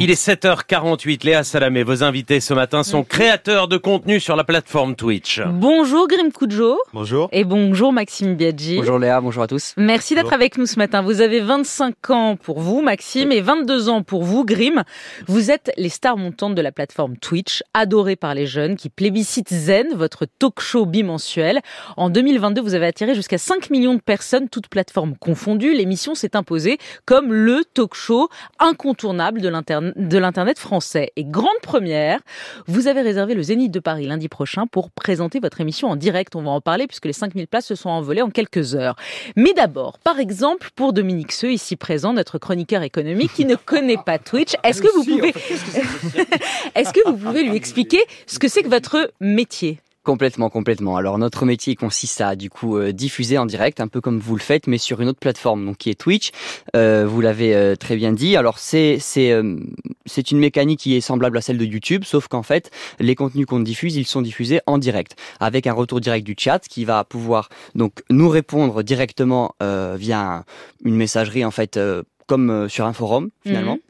Il est 7h48, Léa Salamé, vos invités ce matin sont créateurs de contenu sur la plateforme Twitch. Bonjour Grim Kujo. Bonjour. Et bonjour Maxime Biaggi. Bonjour Léa, bonjour à tous. Merci d'être avec nous ce matin. Vous avez 25 ans pour vous, Maxime, et 22 ans pour vous, Grim. Vous êtes les stars montantes de la plateforme Twitch, adorées par les jeunes qui plébiscitent Zen, votre talk show bimensuel. En 2022, vous avez attiré jusqu'à 5 millions de personnes, toutes plateformes confondues. L'émission s'est imposée comme le talk show incontournable de l'internet de l'Internet français. Et grande première, vous avez réservé le Zénith de Paris lundi prochain pour présenter votre émission en direct. On va en parler puisque les 5000 places se sont envolées en quelques heures. Mais d'abord, par exemple, pour Dominique Seux, ici présent, notre chroniqueur économique qui ne connaît pas Twitch, est-ce que vous pouvez, est-ce que vous pouvez lui expliquer ce que c'est que votre métier? Complètement, complètement. Alors notre métier consiste à du coup euh, diffuser en direct, un peu comme vous le faites, mais sur une autre plateforme, donc qui est Twitch. Euh, vous l'avez euh, très bien dit. Alors c'est c'est euh, c'est une mécanique qui est semblable à celle de YouTube, sauf qu'en fait les contenus qu'on diffuse, ils sont diffusés en direct, avec un retour direct du chat qui va pouvoir donc nous répondre directement via une messagerie en fait comme sur un forum finalement. Mhm.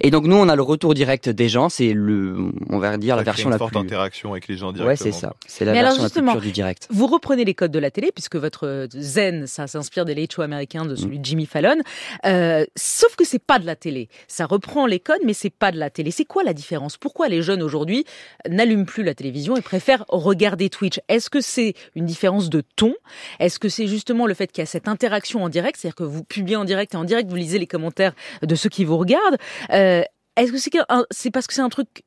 Et donc nous, on a le retour direct des gens. C'est le, on va dire ça la version une forte plus interaction avec les gens directement. Ouais, c'est ça. C'est la version la plus pure du direct. Vous reprenez les codes de la télé puisque votre zen, ça s'inspire des late shows américains de celui de Jimmy Fallon. Euh, sauf que c'est pas de la télé. Ça reprend les codes, mais c'est pas de la télé. C'est quoi la différence? Pourquoi les jeunes aujourd'hui n'allument plus la télévision et préfèrent regarder Twitch? Est-ce que c'est une différence de ton? Est-ce que c'est justement le fait qu'il y a cette interaction en direct, c'est-à-dire que vous publiez en direct et en direct vous lisez les commentaires de ceux qui vous regardent euh, Est-ce que c'est parce que c'est un truc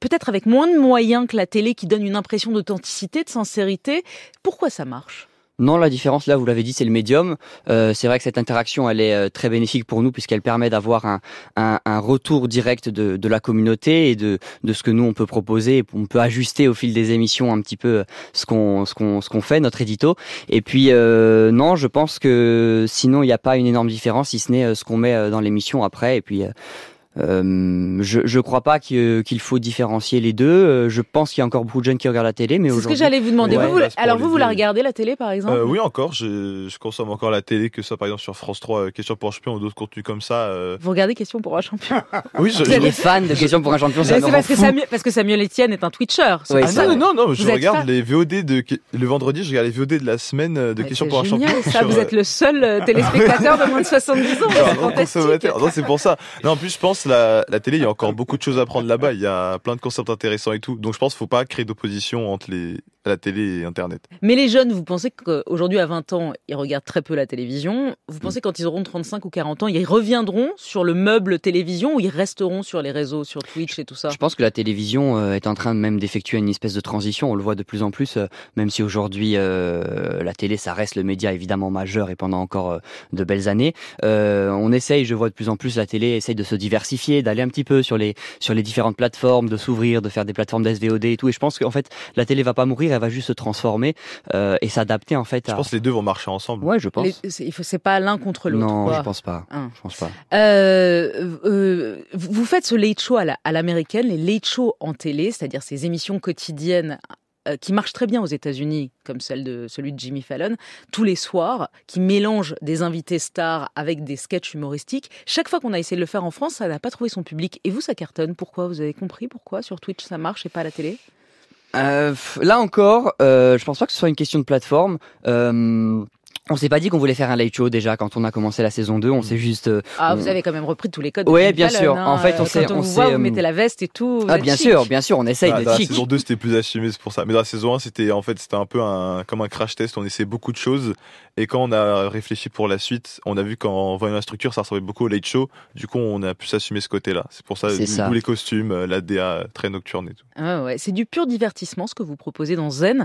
peut-être avec moins de moyens que la télé qui donne une impression d'authenticité, de sincérité Pourquoi ça marche? Non, la différence là, vous l'avez dit, c'est le médium. Euh, c'est vrai que cette interaction, elle est euh, très bénéfique pour nous puisqu'elle permet d'avoir un, un, un, retour direct de, de, la communauté et de, de ce que nous on peut proposer. On peut ajuster au fil des émissions un petit peu ce qu'on ce qu'on fait, notre édito. Et puis euh, non, je pense que sinon il n'y a pas une énorme différence, si ce n'est euh, ce qu'on met euh, dans l'émission après. Et puis euh, je je crois pas qu'il faut différencier les deux. Euh, je pense qu'il y a encore beaucoup de jeunes qui regardent la télé, mais c'est ce que j'allais vous demander. vous, alors vous, vous la regardez la télé par exemple? Euh, Oui, encore. Je, je, consomme encore la télé, que ça par exemple sur France 3, Question pour un champion ou d'autres contenus comme ça. Euh... Vous regardez Question pour un champion? Oui, je, vous êtes fan de Question pour un champion. C'est parce que Samuel, parce que Samuel Etienne est un Twitcher. Oui, ah, non, non, non, je regarde les VOD de le vendredi, je regarde les VOD de la semaine de Question pour un champion. Ça, vous êtes le seul téléspectateur de moins de 70 ans. Non, c'est pour ça. Non, en plus, je pense la la télé il y a encore beaucoup de choses à prendre là-bas. Il y a plein de concepts intéressants et tout. Donc je pense qu'il ne faut pas créer d'opposition entre les, la télé et Internet. Mais les jeunes, vous pensez qu'aujourd'hui, à 20 ans, ils regardent très peu la télévision. Vous pensez mm. quand ils auront 35 ou 40 ans, ils reviendront sur le meuble télévision ou ils resteront sur les réseaux, sur Twitch et tout ça? Je pense que la télévision euh, est en train même d'effectuer une espèce de transition. On le voit de plus en plus, euh, même si aujourd'hui euh, la télé, ça reste le média évidemment majeur et pendant encore de belles années. on essaye, je vois de plus en plus la télé essaye de se diversifier, d'aller un petit peu sur les sur les différentes plateformes, de s'ouvrir, de faire des plateformes d'SVOD et tout. Et je pense qu'en fait, la télé va pas mourir elle va juste se transformer euh, et s'adapter en fait. À... Je pense que les deux vont marcher ensemble. Ouais, je pense. C'est pas l'un contre l'autre. Non, je pense pas. Hein. Je pense pas. Euh, euh, vous faites ce late show à l'américaine, les late shows en télé, c'est-à-dire ces émissions quotidiennes euh, qui marchent très bien aux États-Unis, comme celle de celui de Jimmy Fallon, tous les soirs, qui mélangent des invités stars avec des sketchs humoristiques. Chaque fois qu'on a essayé de le faire en France, ça n'a pas trouvé son public. Et vous, ça cartonne. Pourquoi? Vous avez compris pourquoi? Sur Twitch ça marche et pas à la télé? Euh, là encore, euh, je pense pas que ce soit une question de plateforme. Euh, on s'est pas dit qu'on voulait faire un light show déjà quand on a commencé la saison 2. On s'est juste. Euh, ah, vous avez quand même repris tous les codes. Oui, bien sûr. Hein, en fait, on s'est. Quand on, vous voit, vous mettez la veste et tout. Ah, bien sûr, bien sûr. On essaye ah, de. Dans la saison 2, c'était plus assumé, c'est pour ça. Mais dans la saison 1, c'était en fait, c'était un peu un comme un crash test. On essayait beaucoup de choses. Et quand on a réfléchi pour la suite, on a vu qu'en voyant la structure, ça ressemblait beaucoup au late show. Du coup, on a pu s'assumer ce côté-là. C'est pour ça, tous les costumes, euh, la DA très nocturne et tout. Ah ouais, c'est du pur divertissement ce que vous proposez dans Zen.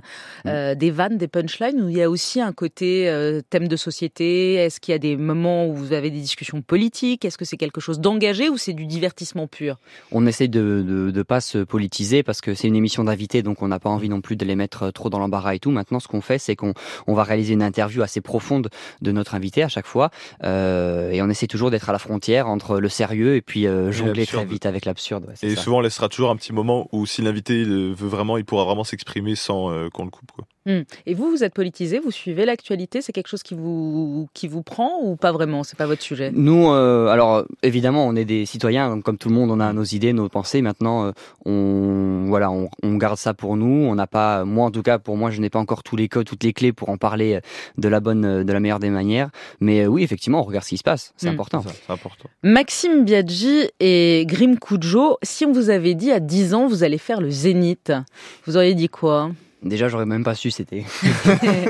Mm. Euh, des vannes, des punchlines, où il y a aussi un côté euh, thème de société? Est-ce qu'il y a des moments où vous avez des discussions politiques? Est-ce que c'est quelque chose d'engagé ou c'est du divertissement pur? On essaie de ne pas se politiser parce que c'est une émission d'invités, donc on n'a pas envie non plus de les mettre trop dans l'embarras et tout. Maintenant, ce qu'on fait, c'est qu'on on va réaliser une interview assez profonde de notre invité à chaque fois, euh, et on essaie toujours d'être à la frontière entre le sérieux et puis euh, jongler très vite avec l'absurde. et souvent, on laissera toujours un petit moment où si l'invité veut vraiment, il pourra vraiment s'exprimer sans euh, qu'on le coupe. Quoi. Hmm. Et vous, vous êtes politisé, vous suivez l'actualité, c'est quelque chose qui vous qui vous prend ou pas vraiment? C'est pas votre sujet? Nous, euh, alors évidemment, on est des citoyens, comme tout le monde, on a nos idées, nos pensées. Maintenant, euh, on voilà, on, on, garde ça pour nous. On n'a pas, moi en tout cas, pour moi, je n'ai pas encore tous les codes, toutes les clés pour en parler euh, de la bonne, de la meilleure des manières. Mais oui, effectivement, on regarde ce qui se passe. C'est Hmm. important. Maxime Biaggi et Grim Kujo, si on vous avait dit à 10 ans vous allez faire le Zénith, vous auriez dit quoi? Déjà, j'aurais même pas su c'était.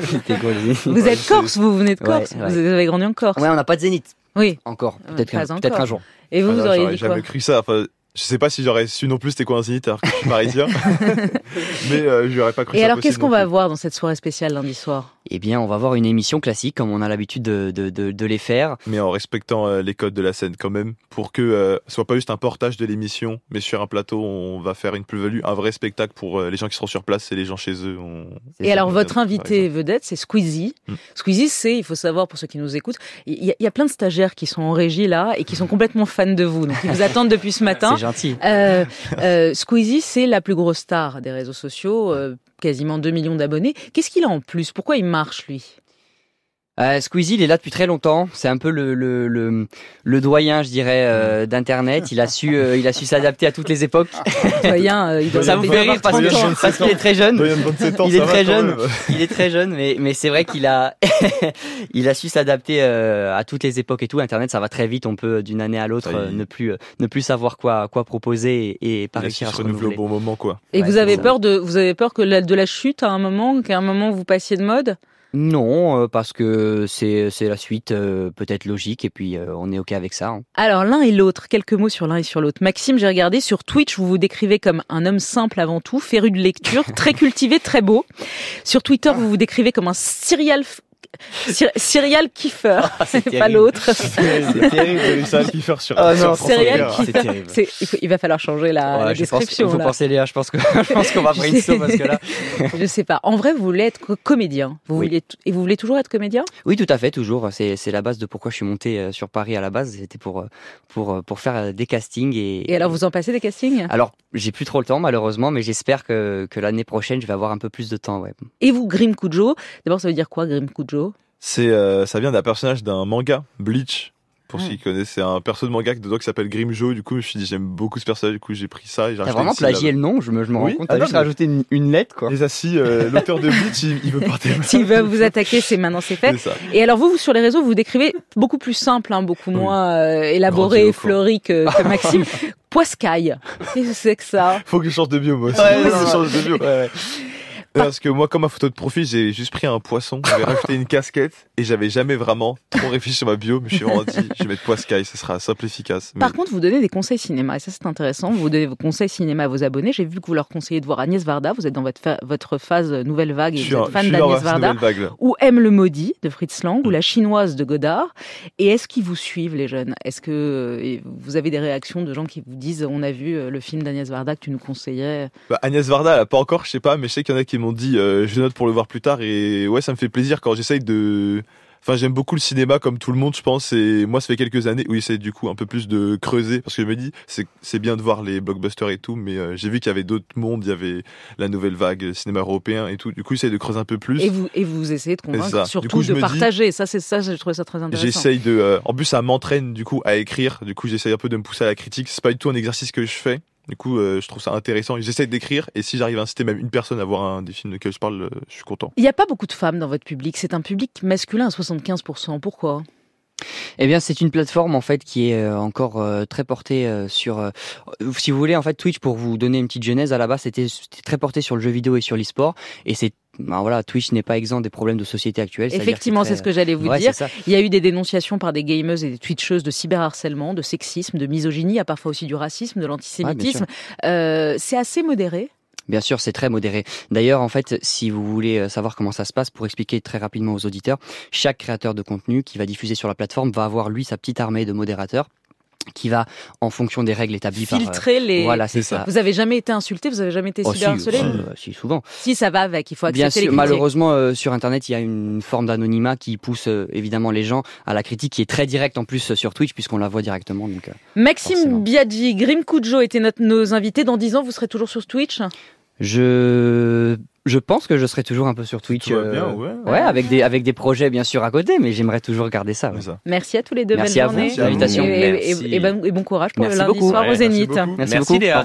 c'était quoi le zénith Vous êtes corse, vous venez de Corse, Ouais, ouais. vous avez grandi en Corse. Ouais, on n'a pas de zénith. Oui. Encore. Euh, Peut-être encore. peut-être un jour. Et vous, Enfin, vous auriez j'aurais dit quoi cru ça. Enfin, je sais pas si j'aurais su non plus c'était quoi un zénith alors que je suis parisien. mais euh, j'aurais pas cru Et ça alors, qu'est-ce qu'on va voir dans cette soirée spéciale lundi soir? Eh bien, on va voir une émission classique comme on a l'habitude de, de, de, de les faire. Mais en respectant euh, les codes de la scène quand même, pour que euh, ce soit pas juste un portage de l'émission, mais sur un plateau, on va faire une plus-value, un vrai spectacle pour euh, les gens qui seront sur place et les gens chez eux. On... Et ça. alors, votre invité vedette, c'est Squeezie. Mm. Squeezie, c'est, il faut savoir pour ceux qui nous écoutent, il y, a- il y a plein de stagiaires qui sont en régie là et qui sont complètement fans de vous. Donc, ils vous attendent depuis ce matin. C'est gentil. Euh, euh, Squeezie, c'est la plus grosse star des réseaux sociaux, euh, quasiment 2 millions d'abonnés. Qu'est-ce qu'il a en plus? Pourquoi il marche, lui? Euh, Squeezie, il est là depuis très longtemps. C'est un peu le, le, le, le doyen, je dirais, euh, d'Internet. Il a su, euh, il a su s'adapter à toutes les époques. Doyen, euh, il doit Ça vous fait rire parce 30 que- ans. parce qu'il est très jeune. Doyen de 27 ans, Il est très jeune. Il est très jeune, mais, mais c'est vrai qu'il a, il a su s'adapter euh, à toutes les époques et tout. Internet, ça va très vite. On peut d'une année à l'autre euh, ne plus, euh, ne plus savoir quoi, quoi proposer et, et pas réussir à se renouveler au bon moment, quoi. Et Ouais, vous avez ça. peur de, vous avez peur que la, de la chute à un moment, qu'à un moment vous passiez de mode? Non, euh, parce que c'est, c'est la suite euh, peut-être logique et puis euh, on est ok avec ça. hein. Alors l'un et l'autre, quelques mots sur l'un et sur l'autre. Maxime, j'ai regardé sur Twitch, vous vous décrivez comme un homme simple avant tout, féru de lecture, très cultivé, très beau. Sur Twitter, vous vous décrivez comme un serial f- Cyr- Serial kiffer, c'est pas terrible. l'autre. C'est terrible faire sur Ah non, Il, il va falloir changer la, Ouais, la je pense, description. faut là. penser Léa, je pense que je pense qu'on va brainstorm parce que là. Je sais pas. En vrai, vous voulez être co- comédien. Vous Oui. et vous voulez toujours être comédien? Oui, tout à fait, toujours. C'est c'est la base de pourquoi je suis monté euh, sur Paris à la base. C'était pour euh, pour euh, pour faire des castings et. Et alors, vous en passez des castings? Alors, j'ai plus trop le temps malheureusement, mais j'espère que que l'année prochaine je vais avoir un peu plus de temps. Ouais. Et vous, Grim Kujo D'abord, ça veut dire quoi, Grim Kujo C'est, euh, ça vient d'un personnage d'un manga, Bleach. Pour Ah. ceux qui connaissent, c'est un perso de manga dedans qui s'appelle Grimjo. Du coup, je me suis dit, j'aime beaucoup ce personnage. Du coup, j'ai pris ça et j'ai T'as rajouté vraiment plagié le nom, je me je me rends Oui. compte. Ah T'as non, juste mais- rajouté une, une lettre quoi. Les assis, euh, l'auteur de Bleach, il, il veut partir. S'il veut vous attaquer, c'est maintenant, c'est fait. C'est ça. Et alors vous, vous, sur les réseaux, vous décrivez beaucoup plus simple, hein, beaucoup Oui. moins euh, élaboré fleuri que, que Maxime. Poiscaille. Qu'est-ce que c'est que ça? Faut que je change de bio, moi. aussi. Ouais, Faut que non, je change de bio. Ouais, ouais. Non, Parce que moi, comme ma photo de profil, j'ai juste pris un poisson, j'avais rajouté une casquette et j'avais jamais vraiment trop réfléchi sur ma bio, mais je suis vraiment dit, je vais mettre Poiscaille, ça sera simple et efficace. Mais Par contre, vous donnez des conseils cinéma, et ça c'est intéressant. Vous donnez vos conseils cinéma à vos abonnés. J'ai vu que vous leur conseillez de voir Agnès Varda. Vous êtes dans votre, votre phase nouvelle vague et je vous êtes fan d'Agnès Varda. vague. Ou Aime le maudit de Fritz Lang, ou La chinoise de Godard. Et est-ce qu'ils vous suivent, les jeunes? Est-ce que euh, vous avez des réactions de gens qui vous disent On a vu euh, le film d'Agnès Varda que tu nous conseillais? Bah, Agnès Varda, elle a pas encore, je sais pas, mais je sais qu'il y en a qui m'ont dit, euh, je note pour le voir plus tard et ouais, ça me fait plaisir quand j'essaye de. Enfin, j'aime beaucoup le cinéma comme tout le monde, je pense. Et moi, ça fait quelques années où j'essaie du coup un peu plus de creuser parce que je me dis, c'est c'est bien de voir les blockbusters et tout, mais euh, j'ai vu qu'il y avait d'autres mondes, il y avait la nouvelle vague, le cinéma européen et tout. Du coup, j'essaie de creuser un peu plus. et vous, et vous essayez de convaincre, surtout coup, de dis- partager. Ça, c'est ça, je trouvais ça très intéressant. J'essaye de. euh, en plus, ça m'entraîne du coup à écrire. Du coup, j'essaye un peu de me pousser à la critique. C'est pas du tout un exercice que je fais. Du coup, euh, je trouve ça intéressant. et J'essaye d'écrire. Et si j'arrive à inciter même une personne à voir un des films desquels je parle, euh, je suis content. Il n'y a pas beaucoup de femmes dans votre public. C'est un public masculin à 75%. Pourquoi? Eh bien, c'est une plateforme en fait qui est euh, encore euh, très portée euh, sur. euh, si vous voulez, en fait, Twitch pour vous donner une petite genèse à la base, c'était c'était très porté sur le jeu vidéo et sur l'e-sport. Et c'est ben voilà, Twitch n'est pas exempt des problèmes de société actuelle. Effectivement, très- c'est ce que j'allais vous Ouais, dire. Il y a eu des dénonciations par des gameuses et des twitcheuses de cyberharcèlement, de sexisme, de misogynie, a parfois aussi du racisme, de l'antisémitisme. Euh, c'est assez modéré. Bien sûr, c'est très modéré. D'ailleurs, en fait, si vous voulez euh, savoir comment ça se passe, pour expliquer très rapidement aux auditeurs, chaque créateur de contenu qui va diffuser sur la plateforme va avoir lui sa petite armée de modérateurs qui va, en fonction des règles établies par. euh, Filtrer les. Voilà, c'est ça. ça. Vous avez jamais été insulté, vous avez jamais été Oh, si, cyberharcelé euh, si, souvent. Si, ça va avec, il faut accepter Bien les sûr, critiques. malheureusement, euh, sur Internet, il y a une forme d'anonymat qui pousse euh, évidemment les gens à la critique, qui est très directe en plus euh, sur Twitch, puisqu'on la voit directement. Donc, euh, Maxime forcément. Biaggi, Grim Kujo étaient notre- nos invités. Dans 10 ans, vous serez toujours sur Twitch? Je Je pense que je serai toujours un peu sur Twitch. Tout va bien, euh, ouais. ouais, avec des avec des projets bien sûr à côté, mais j'aimerais toujours garder ça. ouais. C'est ça. Merci à tous les deux. Merci belle à vous, journée. merci à vous. l'invitation. Et, et- Merci. et- et bon, et bon courage pour Merci le lundi beaucoup. soir Ouais, au merci Zénith. beaucoup. Merci, Merci beaucoup. Léa.